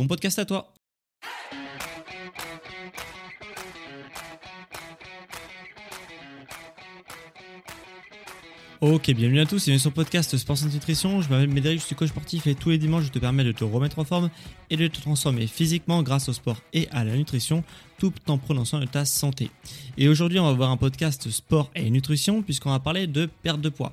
bon podcast à toi. Ok, bienvenue à tous, bienvenue sur le podcast Sport Santé Nutrition. Je m'appelle Médéric, je suis coach sportif et tous les dimanches je te permets de te remettre en forme et de te transformer physiquement grâce au sport et à la nutrition, tout en prenant soin de ta santé. Et aujourd'hui, on va voir un podcast sport et nutrition puisqu'on va parler de perte de poids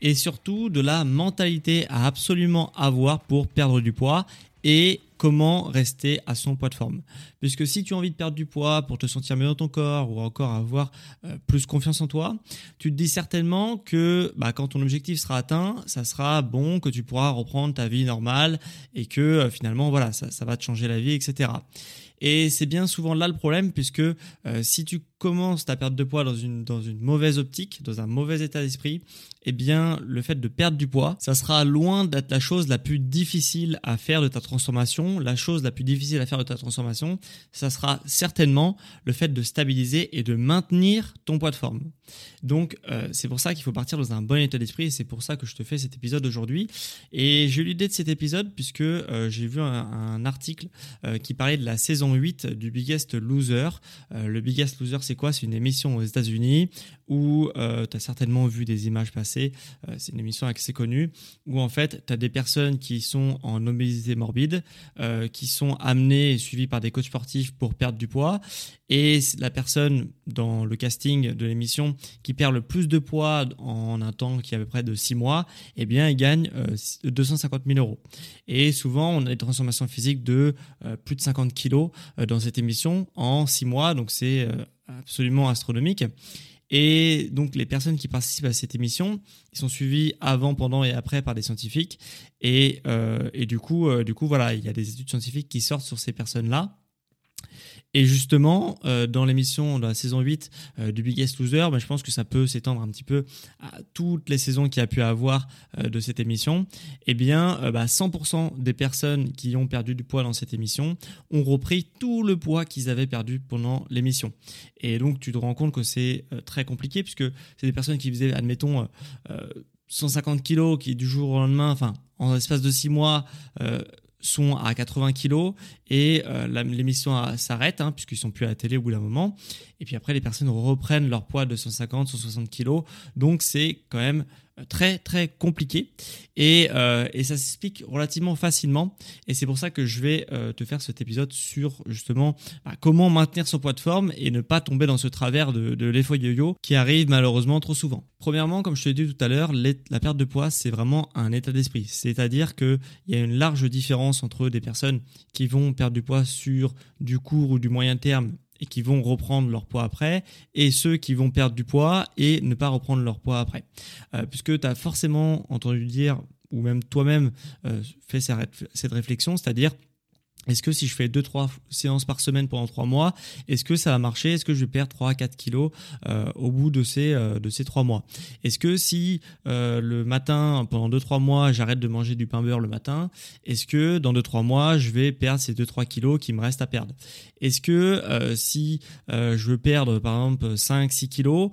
et surtout de la mentalité à absolument avoir pour perdre du poids et comment rester à son poids de forme. Puisque si tu as envie de perdre du poids pour te sentir mieux dans ton corps ou encore avoir euh, plus confiance en toi, tu te dis certainement que bah, quand ton objectif sera atteint, ça sera bon, que tu pourras reprendre ta vie normale et que euh, finalement voilà, ça, va te changer la vie, etc. Et c'est bien souvent là le problème, puisque euh, si tu commences ta perte de poids dans une, dans une mauvaise optique, dans un mauvais état d'esprit, eh bien, le fait de perdre du poids, ça sera loin d'être la chose la plus difficile à faire de ta transformation. La chose la plus difficile à faire de ta transformation, ça sera certainement le fait de stabiliser et de maintenir ton poids de forme. Donc, euh, c'est pour ça qu'il faut partir dans un bon état d'esprit et c'est pour ça que je te fais cet épisode aujourd'hui. Et j'ai eu l'idée de cet épisode puisque euh, j'ai vu un, article qui parlait de la saison 8 du Biggest Loser. Euh, le Biggest Loser, c'est quoi? C'est une émission aux États-Unis où euh, tu as certainement vu des images passer. Euh, c'est une émission assez connue où en fait, tu as des personnes qui sont en obésité morbide, qui sont amenées et suivies par des coachs sportifs pour perdre du poids. Et la personne dans le casting de l'émission qui perd le plus de poids en un temps qui est à peu près de 6 mois, eh bien, il gagne 250 000 euros. Et souvent, on a des transformations physiques de plus de 50 kilos euh, dans cette émission en six mois, donc c'est euh, absolument astronomique. Et donc les personnes qui participent à cette émission, ils sont suivis avant, pendant et après par des scientifiques. Et, euh, et du coup, du coup, voilà, il y a des études scientifiques qui sortent sur ces personnes-là. Et justement, euh, dans l'émission de la saison 8 euh, du Biggest Loser, bah, je pense que ça peut s'étendre un petit peu à toutes les saisons qu'il y a pu avoir euh, de cette émission. Eh bien, bah, 100% des personnes qui ont perdu du poids dans cette émission ont repris tout le poids qu'ils avaient perdu pendant l'émission. Et donc, tu te rends compte que c'est très compliqué puisque c'est des personnes qui faisaient, admettons, 150 kilos qui du jour au lendemain, enfin, en l'espace de 6 mois, sont à 80 kilos et euh, l'émission s'arrête hein, puisqu'ils sont plus à la télé au bout d'un moment. Et puis après, les personnes reprennent leur poids de 150, 160 kilos. Donc c'est quand même très très compliqué. Et, euh, et ça s'explique relativement facilement. Et c'est pour ça que je vais euh, te faire cet épisode sur justement bah, comment maintenir son poids de forme et ne pas tomber dans ce travers de, de l'effet yo-yo qui arrive malheureusement trop souvent. Premièrement, comme je te l'ai dit tout à l'heure, la perte de poids c'est vraiment un état d'esprit, c'est-à-dire qu'il y a une large différence entre des personnes qui vont perdre du poids sur du court ou du moyen terme et qui vont reprendre leur poids après, et ceux qui vont perdre du poids et ne pas reprendre leur poids après. Euh, puisque tu as forcément entendu dire, ou même toi-même euh, fait cette réflexion, c'est-à-dire est-ce que si je fais 2-3 séances par semaine pendant 3 mois, est-ce que ça va marcher? Est-ce que je vais perdre 3 4 kilos euh, au bout de ces, euh, de ces 3 mois? Est-ce que si euh, le matin, pendant 2-3 mois, j'arrête de manger du pain beurre le matin, est-ce que dans 2-3 mois, je vais perdre ces 2-3 kilos qui me restent à perdre? Est-ce que si je veux perdre par exemple 5-6 kilos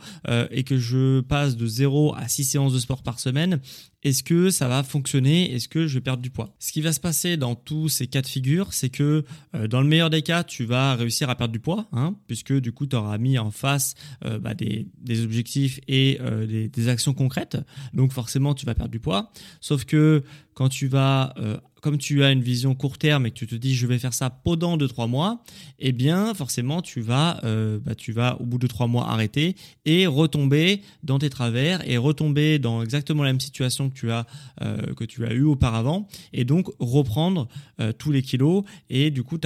et que je passe de 0 à 6 séances de sport par semaine, est-ce que ça va fonctionner? Est-ce que je vais perdre du poids? Ce qui va se passer dans tous ces cas de figure, c'est que euh, dans le meilleur des cas, tu vas réussir à perdre du poids, hein, puisque du coup, tu auras mis en face euh, bah, des, objectifs et euh, des, des, actions concrètes. Donc forcément, tu vas perdre du poids. Sauf que quand tu vas comme tu as une vision court terme et que tu te dis je vais faire ça pendant 2-3 mois, eh bien forcément tu vas, euh, bah, tu vas au bout de 3 mois arrêter et retomber dans tes travers et retomber dans exactement la même situation que tu as, euh, que tu as eu auparavant et donc reprendre euh, tous les kilos et du coup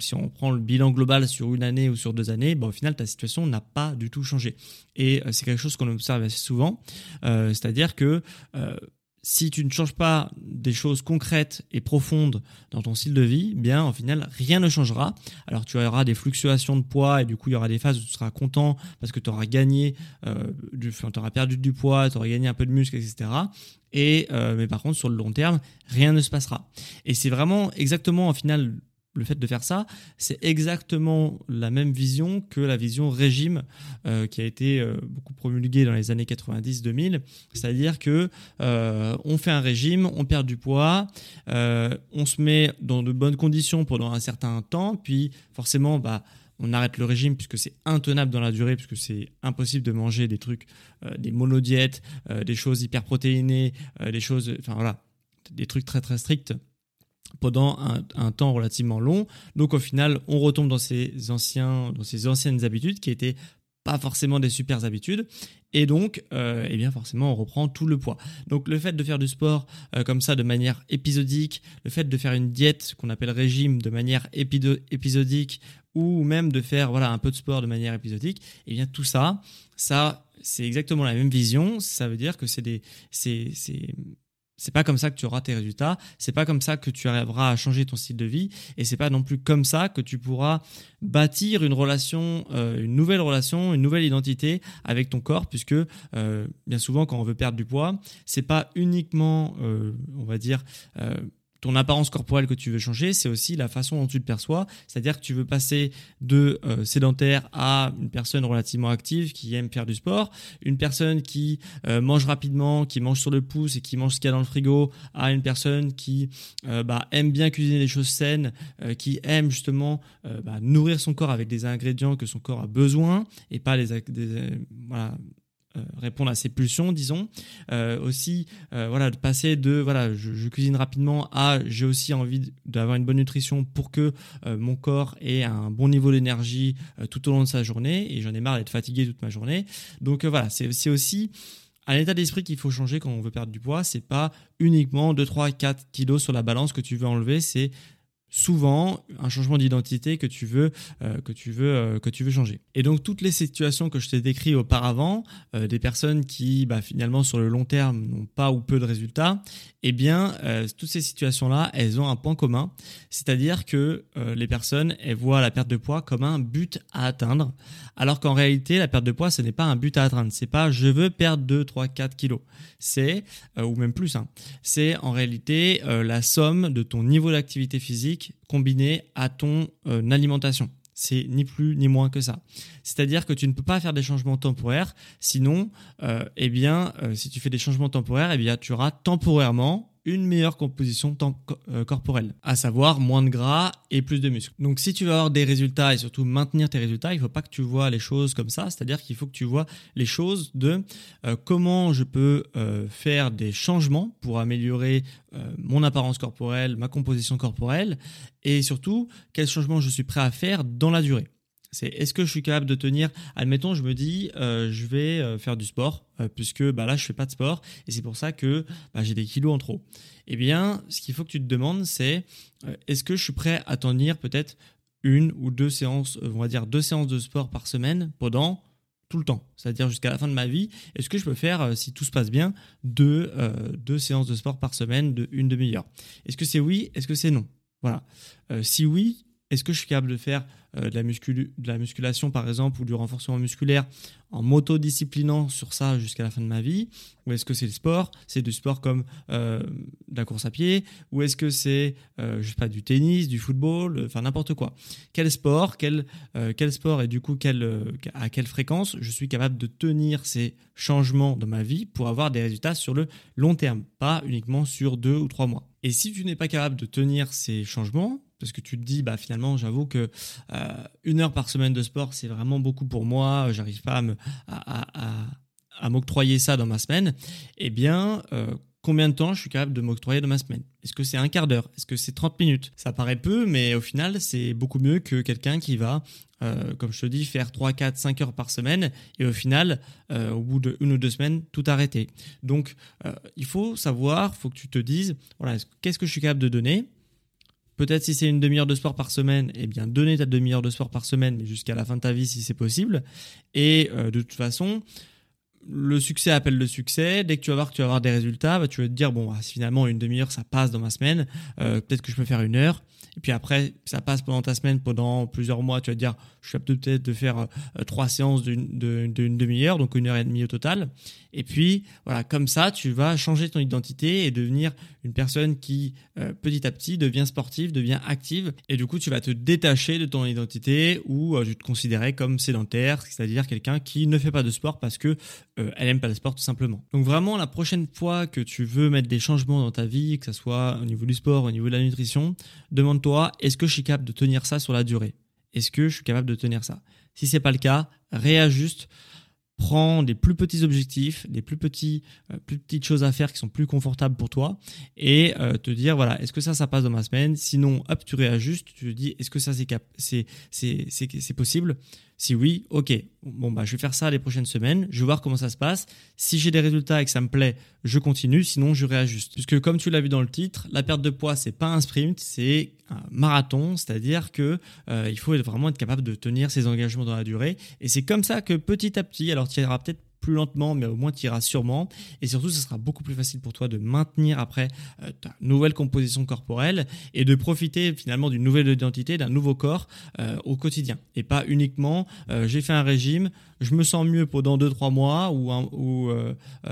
si on prend le bilan global sur une année ou sur deux années, bah, au final ta situation n'a pas du tout changé. Et c'est quelque chose qu'on observe assez souvent, c'est-à-dire que si tu ne changes pas des choses concrètes et profondes dans ton style de vie, bien, au final, rien ne changera. Alors, tu auras des fluctuations de poids et du coup, il y aura des phases où tu seras content parce que tu auras gagné, euh, tu auras perdu du poids, tu auras gagné un peu de muscle, etc. Et, euh, mais par contre, sur le long terme, rien ne se passera. Et c'est vraiment exactement, au final, le fait de faire ça, c'est exactement la même vision que la vision régime euh, qui a été euh, beaucoup promulguée dans les années 90-2000. C'est-à-dire que euh, on fait un régime, on perd du poids, on se met dans de bonnes conditions pendant un certain temps, puis forcément, bah, on arrête le régime puisque c'est intenable dans la durée, puisque c'est impossible de manger des trucs, des monodiètes, des choses hyper protéinées, des choses, enfin voilà, des trucs très très stricts pendant un, temps relativement long. Donc au final, on retombe dans ces anciens, dans ces anciennes habitudes qui étaient pas forcément des super habitudes. Et donc, euh, eh bien forcément, on reprend tout le poids. Donc, le fait de faire du sport euh, comme ça de manière épisodique, le fait de faire une diète qu'on appelle régime de manière épisodique, ou même de faire voilà un peu de sport de manière épisodique, eh bien tout ça, ça c'est exactement la même vision. Ça veut dire que c'est des, c'est c'est pas comme ça que tu auras tes résultats, c'est pas comme ça que tu arriveras à changer ton style de vie, et c'est pas non plus comme ça que tu pourras bâtir une relation, euh, une nouvelle relation, une nouvelle identité avec ton corps, puisque euh, bien souvent quand on veut perdre du poids, c'est pas uniquement, euh, on va dire, ton apparence corporelle que tu veux changer, c'est aussi la façon dont tu te perçois. C'est-à-dire que tu veux passer de euh, sédentaire à une personne relativement active qui aime faire du sport, une personne qui euh, mange rapidement, qui mange sur le pouce et qui mange ce qu'il y a dans le frigo, à une personne qui euh, bah, aime bien cuisiner des choses saines, qui aime justement bah, nourrir son corps avec des ingrédients que son corps a besoin et pas les, répondre à ses pulsions, disons. Euh, aussi, euh, voilà, de passer de voilà, je, cuisine rapidement à j'ai aussi envie d'avoir une bonne nutrition pour que mon corps ait un bon niveau d'énergie tout au long de sa journée et j'en ai marre d'être fatigué toute ma journée. Donc voilà, c'est aussi un état d'esprit qu'il faut changer quand on veut perdre du poids. C'est pas uniquement 2, 3, 4 kilos sur la balance que tu veux enlever, c'est souvent un changement d'identité que tu veux euh, que tu veux euh, que tu veux changer. Et donc toutes les situations que je t'ai décrites auparavant, euh, des personnes qui bah, finalement sur le long terme n'ont pas ou peu de résultats, eh bien toutes ces situations là, elles ont un point commun, c'est-à-dire que les personnes elles voient la perte de poids comme un but à atteindre, alors qu'en réalité la perte de poids ce n'est pas un but à atteindre, c'est pas je veux perdre 2 3 4 kilos. C'est ou même plus hein, c'est en réalité la somme de ton niveau d'activité physique combiné à ton euh, alimentation. C'est ni plus ni moins que ça. C'est-à-dire que tu ne peux pas faire des changements temporaires, sinon, euh, eh bien, euh, si tu fais des changements temporaires, eh bien, tu auras temporairement une meilleure composition euh, corporelle, à savoir moins de gras et plus de muscles. Donc si tu veux avoir des résultats et surtout maintenir tes résultats, il ne faut pas que tu vois les choses comme ça, c'est-à-dire qu'il faut que tu vois les choses de euh, comment je peux euh, faire des changements pour améliorer mon apparence corporelle, ma composition corporelle et surtout quels changements je suis prêt à faire dans la durée. C'est est-ce que je suis capable de tenir? Admettons, je me dis, euh, je vais euh, faire du sport, euh, puisque bah, là, je fais pas de sport, et c'est pour ça que bah, j'ai des kilos en trop. Eh bien, ce qu'il faut que tu te demandes, c'est est-ce que je suis prêt à tenir peut-être une ou deux séances, on va dire deux séances de sport par semaine pendant tout le temps, c'est-à-dire jusqu'à la fin de ma vie. Est-ce que je peux faire, si tout se passe bien, deux, deux séances de sport par semaine de une demi-heure? Est-ce que c'est oui? Est-ce que c'est non? Voilà. si oui, est-ce que je suis capable de faire de, la de, la musculation, par exemple, ou du renforcement musculaire en m'autodisciplinant sur ça jusqu'à la fin de ma vie Ou est-ce que c'est le sport? C'est du sport comme euh, la course à pied Ou est-ce que c'est, euh, je sais pas, du tennis, du football, enfin n'importe quoi Quel sport quel, quel sport et du coup quel, à quelle fréquence je suis capable de tenir ces changements dans ma vie pour avoir des résultats sur le long terme, pas uniquement sur deux ou trois mois? Et si tu n'es pas capable de tenir ces changements, parce que tu te dis bah finalement j'avoue que euh, une heure par semaine de sport c'est vraiment beaucoup pour moi. J'arrive pas à m'octroyer ça dans ma semaine. Eh bien euh, combien de temps je suis capable de m'octroyer dans ma semaine? Est-ce que c'est un quart d'heure? Est-ce que c'est 30 minutes? Ça paraît peu, mais au final, c'est beaucoup mieux que quelqu'un qui va, euh, comme je te dis, faire 3, 4, 5 heures par semaine et au final, euh, au bout d'une ou deux semaines, tout arrêter. Donc, euh, il faut savoir, il faut que tu te dises, voilà, qu'est-ce que je suis capable de donner? Peut-être si c'est une demi-heure de sport par semaine, eh bien donner ta demi-heure de sport par semaine, mais jusqu'à la fin de ta vie si c'est possible. Et de toute façon, le succès appelle le succès. Dès que tu vas voir que tu vas avoir des résultats, bah, tu vas te dire bon, bah, finalement une demi-heure ça passe dans ma semaine, euh, peut-être que je peux faire une heure. Et puis après, ça passe pendant ta semaine, pendant plusieurs mois, tu vas te dire je suis peut-être de faire euh, trois séances d'une demi-heure, donc une heure et demie au total. Et puis voilà, comme ça, tu vas changer ton identité et devenir une personne qui euh, petit à petit devient sportive, devient active. Et du coup, tu vas te détacher de ton identité où tu te considérais comme sédentaire, c'est-à-dire quelqu'un qui ne fait pas de sport parce que euh, elle aime pas le sport tout simplement. Donc vraiment, la prochaine fois que tu veux mettre des changements dans ta vie, que ce soit au niveau du sport, au niveau de la nutrition, demande-toi est-ce que je suis capable de tenir ça sur la durée? Est-ce que je suis capable de tenir ça? Si c'est pas le cas, réajuste prends des plus petits objectifs, des plus petits, euh, plus petites choses à faire qui sont plus confortables pour toi et euh, te dire voilà est-ce que ça ça passe dans ma semaine? Sinon hop tu réajustes tu te dis est-ce que ça c'est c'est c'est c'est possible? Si oui, ok, bon bah je vais faire ça les prochaines semaines, je vais voir comment ça se passe. Si j'ai des résultats et que ça me plaît, je continue, sinon je réajuste. Puisque comme tu l'as vu dans le titre, la perte de poids c'est pas un sprint, c'est un marathon, c'est-à-dire que euh, il faut vraiment être capable de tenir ses engagements dans la durée. Et c'est comme ça que petit à petit, alors tu iras peut-être plus lentement, mais au moins tu iras sûrement. Et surtout, ce sera beaucoup plus facile pour toi de maintenir après euh, ta nouvelle composition corporelle et de profiter finalement d'une nouvelle identité, d'un nouveau corps euh, au quotidien. Et pas uniquement, euh, j'ai fait un régime, je me sens mieux pendant 2-3 mois ou, ou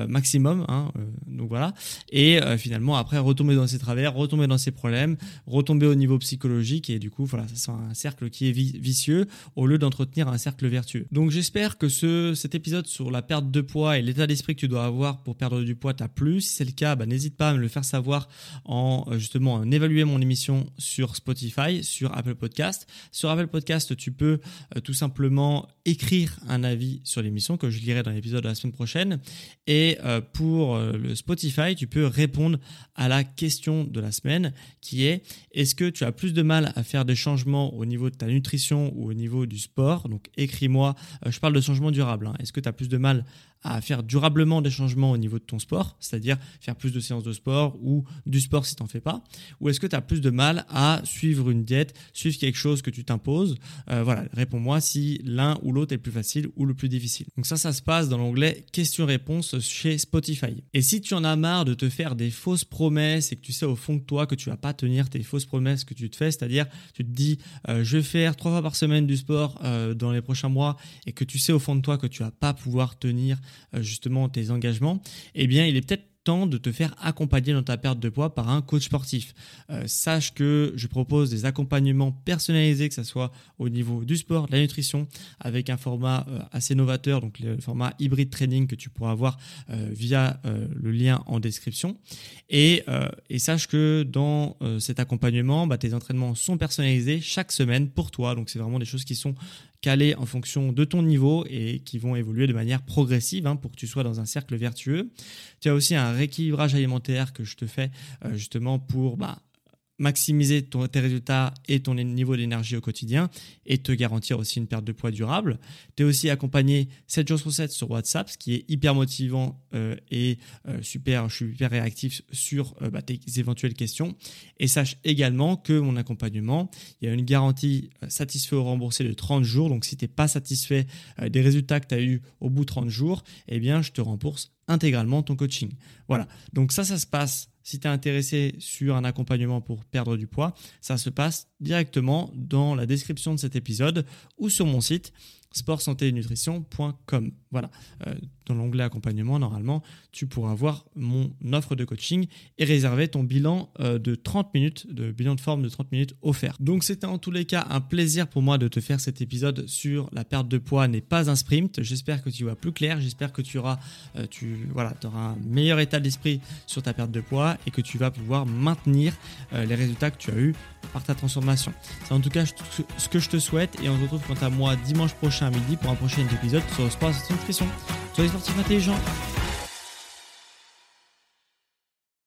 maximum. Hein, donc voilà. Et finalement, après, retomber dans ses travers, retomber dans ses problèmes, retomber au niveau psychologique. Et du coup, voilà, sera un cercle qui est vicieux au lieu d'entretenir un cercle vertueux. Donc j'espère que ce, cet épisode sur la perte de poids et l'état d'esprit que tu dois avoir pour perdre du poids t'a plu. Si c'est le cas, bah, n'hésite pas à me le faire savoir en euh, justement en évaluer mon émission sur Spotify, sur Apple Podcast. Sur Apple Podcast, tu peux euh, tout simplement écrire un avis sur l'émission que je lirai dans l'épisode de la semaine prochaine. Et euh, pour le Spotify, tu peux répondre à la question de la semaine qui est est-ce que tu as plus de mal à faire des changements au niveau de ta nutrition ou au niveau du sport? Donc écris-moi, je parle de changement durable. Hein. Est-ce que tu as plus de mal à faire durablement des changements au niveau de ton sport, c'est-à-dire faire plus de séances de sport ou du sport si tu n'en fais pas? Ou est-ce que tu as plus de mal à suivre une diète, suivre quelque chose que tu t'imposes? Euh, Voilà, réponds-moi si l'un ou l'autre est plus facile ou le plus difficile. Donc ça, ça se passe dans l'onglet questions-réponses chez Spotify. Et si tu en as marre de te faire des fausses promesses et que tu sais au fond de toi que tu vas pas tenir tes fausses promesses que tu te fais, c'est-à-dire tu te dis euh, je vais faire trois fois par semaine du sport euh, dans les prochains mois et que tu sais au fond de toi que tu vas pas pouvoir tenir euh, justement tes engagements, eh bien, il est peut-être de te faire accompagner dans ta perte de poids par un coach sportif. Euh, sache que je propose des accompagnements personnalisés, que ce soit au niveau du sport, de la nutrition, avec un format euh, assez novateur, donc le format hybride training que tu pourras avoir euh, via le lien en description. Et, et sache que dans cet accompagnement, bah, tes entraînements sont personnalisés chaque semaine pour toi. Donc c'est vraiment des choses qui sont calées en fonction de ton niveau et qui vont évoluer de manière progressive hein, pour que tu sois dans un cercle vertueux. Tu as aussi un rééquilibrage alimentaire que je te fais euh, justement pour bah, maximiser tes résultats et ton niveau d'énergie au quotidien et te garantir aussi une perte de poids durable. Tu es aussi accompagné 7 jours sur 7 sur WhatsApp, ce qui est hyper motivant euh, et euh, super, je suis hyper réactif sur euh, bah, tes éventuelles questions. Et sache également que mon accompagnement, il y a une garantie satisfait ou remboursé de 30 jours. Donc si tu n'es pas satisfait des résultats que tu as eu au bout de 30 jours, eh bien je te rembourse intégralement ton coaching. Voilà, donc ça, ça se passe si tu es intéressé sur un accompagnement pour perdre du poids, ça se passe directement dans la description de cet épisode ou sur mon site sportsanténutrition.com. Voilà, euh, dans l'onglet accompagnement, normalement, tu pourras voir mon offre de coaching et réserver ton bilan euh, de 30 minutes, de bilan de forme de 30 minutes offert. Donc c'était en tous les cas un plaisir pour moi de te faire cet épisode sur la perte de poids n'est pas un sprint. J'espère que tu vois plus clair, j'espère que tu auras, euh, tu, voilà, auras un meilleur état d'esprit sur ta perte de poids et que tu vas pouvoir maintenir les résultats que tu as eu par ta transformation. C'est en tout cas ce que je te souhaite et on se retrouve quant à moi dimanche prochain à midi pour un prochain épisode sur le sport nutrition. Soyez sportif intelligent.